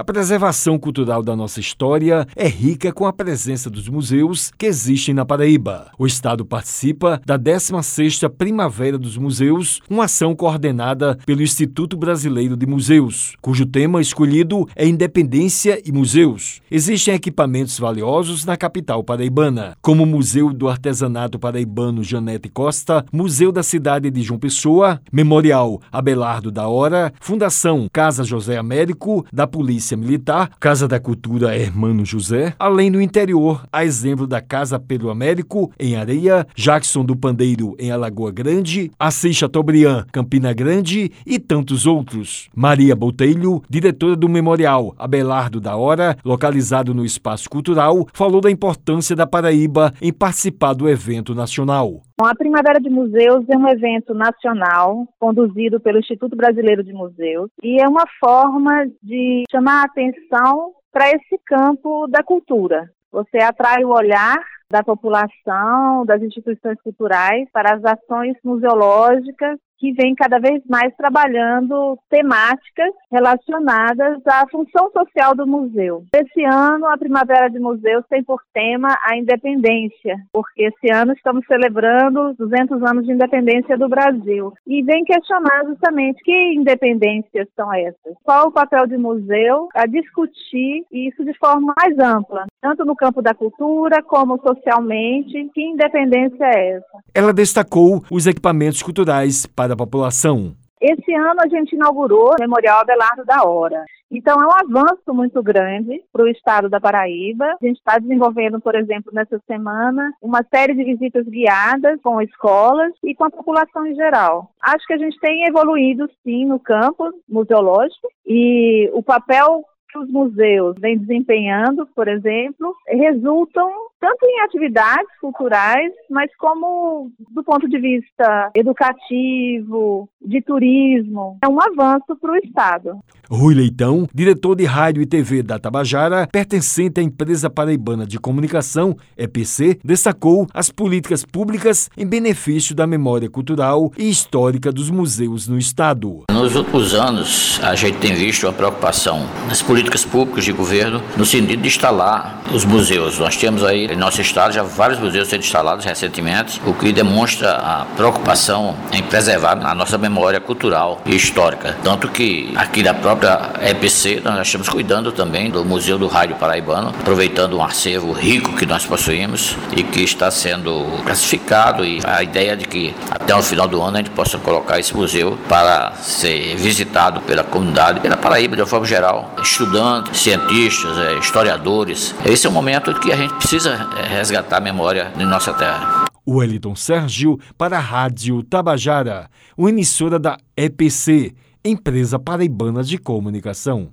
A preservação cultural da nossa história é rica com a presença dos museus que existem na Paraíba. O Estado participa da 16ª Primavera dos Museus, uma ação coordenada pelo Instituto Brasileiro de Museus, cujo tema escolhido é Independência e Museus. Existem equipamentos valiosos na capital paraibana, como o Museu do Artesanato Paraibano Janete Costa, Museu da Cidade de João Pessoa, Memorial Abelardo da Hora, Fundação Casa José Américo, da Polícia Militar, Casa da Cultura Hermano José, além do interior, a exemplo da Casa Pedro Américo, em Areia, Jackson do Pandeiro, em Alagoa Grande, Assis Chateaubriand, Campina Grande e tantos outros. Maria Botelho, diretora do Memorial Abelardo da Hora, localizado no Espaço Cultural, falou da importância da Paraíba em participar do evento nacional. A Primavera de Museus é um evento nacional conduzido pelo Instituto Brasileiro de Museus e é uma forma de chamar a atenção para esse campo da cultura. Você atrai o olhar da população, das instituições culturais para as ações museológicas que vem cada vez mais trabalhando temáticas relacionadas à função social do museu. Esse ano, a Primavera de Museus tem por tema a independência, porque esse ano estamos celebrando 200 anos de independência do Brasil. E vem questionar justamente que independências são essas. Qual o papel do museu a discutir isso de forma mais ampla, tanto no campo da cultura como socialmente. Que independência é essa? Ela destacou os equipamentos culturais para da população. Esse ano a gente inaugurou o Memorial Abelardo da Hora. Então é um avanço muito grande para o estado da Paraíba. A gente está desenvolvendo, por exemplo, nessa semana, uma série de visitas guiadas com escolas e com a população em geral. Acho que a gente tem evoluído sim no campo museológico e o papel que os museus vêm desempenhando, por exemplo, resultam tanto em atividades culturais, mas como do ponto de vista educativo, de turismo. É um avanço para o Estado. Rui Leitão, diretor de rádio e TV da Tabajara, pertencente à empresa paraibana de comunicação, EPC, destacou as políticas públicas em benefício da memória cultural e histórica dos museus no Estado. Nos últimos anos, a gente tem visto uma preocupação nas políticas públicas de governo no sentido de instalar os museus. Nós temos aí em nosso estado já vários museus sendo instalados recentemente, o que demonstra a preocupação em preservar a nossa memória cultural e histórica. Tanto que aqui da própria EPC nós estamos cuidando também do Museu do Rádio Paraibano, aproveitando um acervo rico que nós possuímos e que está sendo classificado e a ideia de que até o final do ano a gente possa colocar esse museu para ser visitado pela comunidade, pela Paraíba de uma forma geral, estudantes, cientistas, eh, historiadores. Esse é o momento que a gente precisa é, resgatar a memória de nossa terra. Wellington Sérgio para a Rádio Tabajara, uma emissora da EPC, Empresa Paraibana de Comunicação.